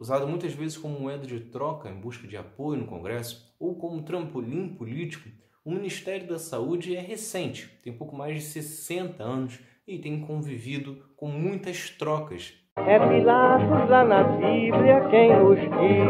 Usado muitas vezes como moeda de troca em busca de apoio no Congresso ou como trampolim político, o Ministério da Saúde é recente, tem pouco mais de 60 anos e tem convivido com muitas trocas. É Pilatos lá na Bíblia quem nos diz,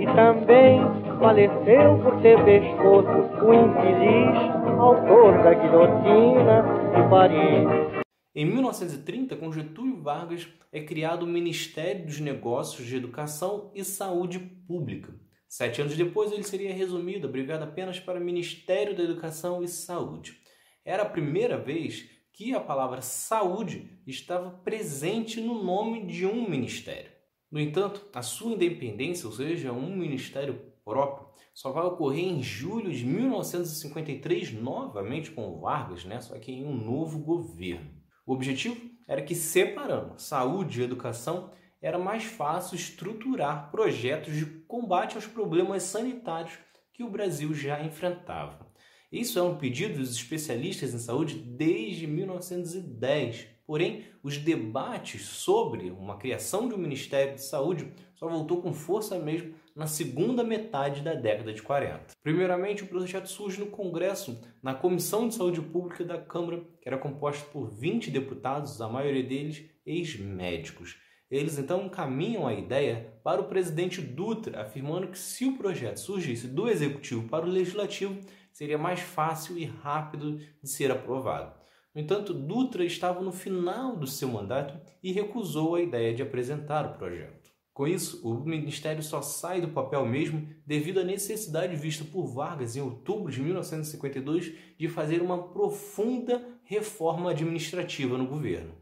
e também faleceu por ter pescoço o infeliz autor da guilhotina de Paris. Em 1930, com Getúlio Vargas, é criado o Ministério dos Negócios de Educação e Saúde Pública. Sete anos depois, ele seria resumido, abreviado apenas para Ministério da Educação e Saúde. Era a primeira vez que a palavra saúde estava presente no nome de um ministério. No entanto, a sua independência, ou seja, um ministério próprio, só vai ocorrer em julho de 1953, novamente com Vargas, né? só que em um novo governo. O objetivo era que, separando saúde e educação, era mais fácil estruturar projetos de combate aos problemas sanitários que o Brasil já enfrentava. Isso é um pedido dos especialistas em saúde desde 1910. Porém, os debates sobre uma criação de um Ministério de Saúde só voltou com força mesmo na segunda metade da década de 40. Primeiramente, o projeto surge no Congresso, na Comissão de Saúde Pública da Câmara, que era composta por 20 deputados, a maioria deles ex-médicos. Eles então encaminham a ideia para o presidente Dutra, afirmando que se o projeto surgisse do executivo para o legislativo, seria mais fácil e rápido de ser aprovado. No entanto, Dutra estava no final do seu mandato e recusou a ideia de apresentar o projeto. Com isso, o Ministério só sai do papel mesmo devido à necessidade vista por Vargas em outubro de 1952 de fazer uma profunda reforma administrativa no governo.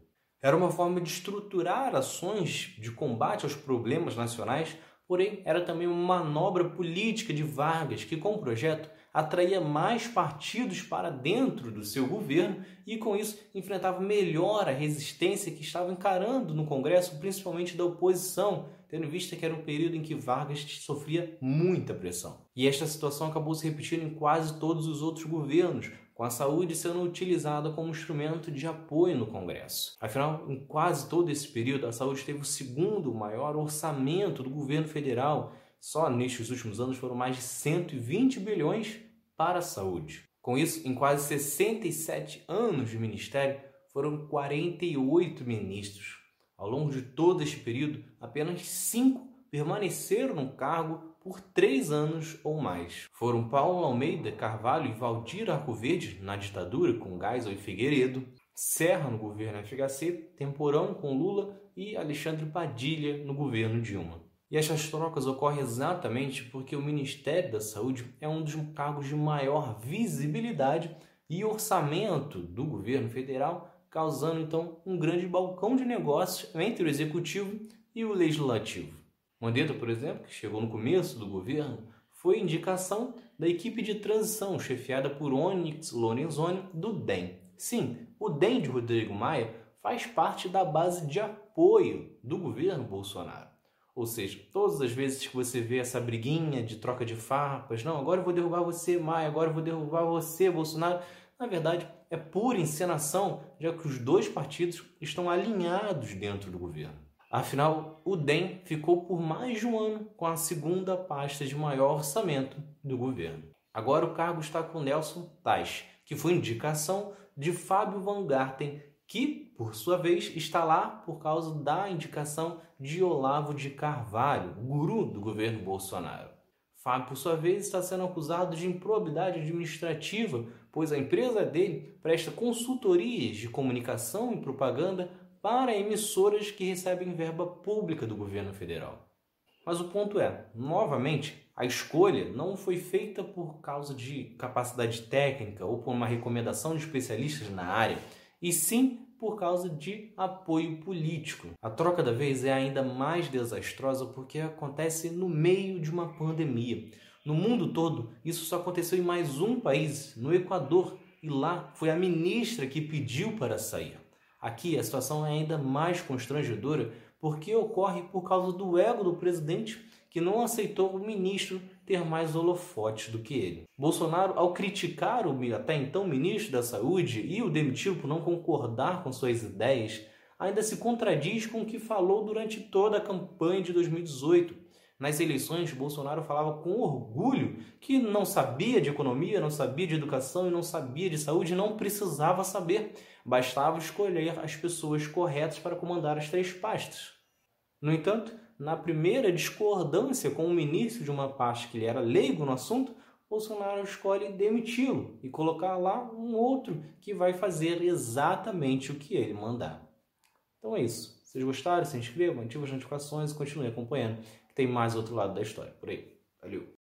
Era uma forma de estruturar ações de combate aos problemas nacionais, porém era também uma manobra política de Vargas que, com o projeto, atraía mais partidos para dentro do seu governo e, com isso, enfrentava melhor a resistência que estava encarando no Congresso, principalmente da oposição, tendo em vista que era um período em que Vargas sofria muita pressão. E esta situação acabou se repetindo em quase todos os outros governos, com a saúde sendo utilizada como instrumento de apoio no Congresso. Afinal, em quase todo esse período, a saúde teve o segundo maior orçamento do governo federal. Só nestes últimos anos foram mais de 120 bilhões para a saúde. Com isso, em quase 67 anos de ministério, foram 48 ministros. Ao longo de todo este período, apenas cinco permaneceram no cargo por três anos ou mais. Foram Paulo Almeida Carvalho e Valdir Arcoverde na ditadura com Geisel e Figueiredo, Serra no governo FHC, Temporão com Lula e Alexandre Padilha no governo Dilma. E essas trocas ocorrem exatamente porque o Ministério da Saúde é um dos cargos de maior visibilidade e orçamento do governo federal, causando então um grande balcão de negócios entre o executivo e o legislativo. Mandetta, por exemplo, que chegou no começo do governo, foi indicação da equipe de transição chefiada por Onyx Lorenzoni do DEM. Sim, o DEM de Rodrigo Maia faz parte da base de apoio do governo Bolsonaro. Ou seja, todas as vezes que você vê essa briguinha de troca de farpas, não, agora eu vou derrubar você, Maia, agora eu vou derrubar você, Bolsonaro, na verdade é pura encenação, já que os dois partidos estão alinhados dentro do governo. Afinal, o DEM ficou por mais de um ano com a segunda pasta de maior orçamento do governo. Agora o cargo está com Nelson Tais, que foi indicação de Fábio Van Garten, que, por sua vez, está lá por causa da indicação de Olavo de Carvalho, guru do governo Bolsonaro. Fábio, por sua vez, está sendo acusado de improbidade administrativa, pois a empresa dele presta consultorias de comunicação e propaganda para emissoras que recebem verba pública do governo federal. Mas o ponto é, novamente, a escolha não foi feita por causa de capacidade técnica ou por uma recomendação de especialistas na área e sim por causa de apoio político. A troca da vez é ainda mais desastrosa porque acontece no meio de uma pandemia. No mundo todo, isso só aconteceu em mais um país, no Equador, e lá foi a ministra que pediu para sair. Aqui a situação é ainda mais constrangedora porque ocorre por causa do ego do presidente que não aceitou o ministro ter mais holofotes do que ele. Bolsonaro, ao criticar o até então ministro da Saúde e o demitiu por não concordar com suas ideias, ainda se contradiz com o que falou durante toda a campanha de 2018. Nas eleições, Bolsonaro falava com orgulho que não sabia de economia, não sabia de educação e não sabia de saúde, não precisava saber, bastava escolher as pessoas corretas para comandar as três pastas. No entanto, na primeira discordância com o ministro de uma pasta que ele era leigo no assunto, Bolsonaro escolhe demiti-lo e colocar lá um outro que vai fazer exatamente o que ele mandar. Então é isso. Vocês gostaram, se inscrevam, ativem as notificações e continuem acompanhando tem mais outro lado da história por aí. Valeu!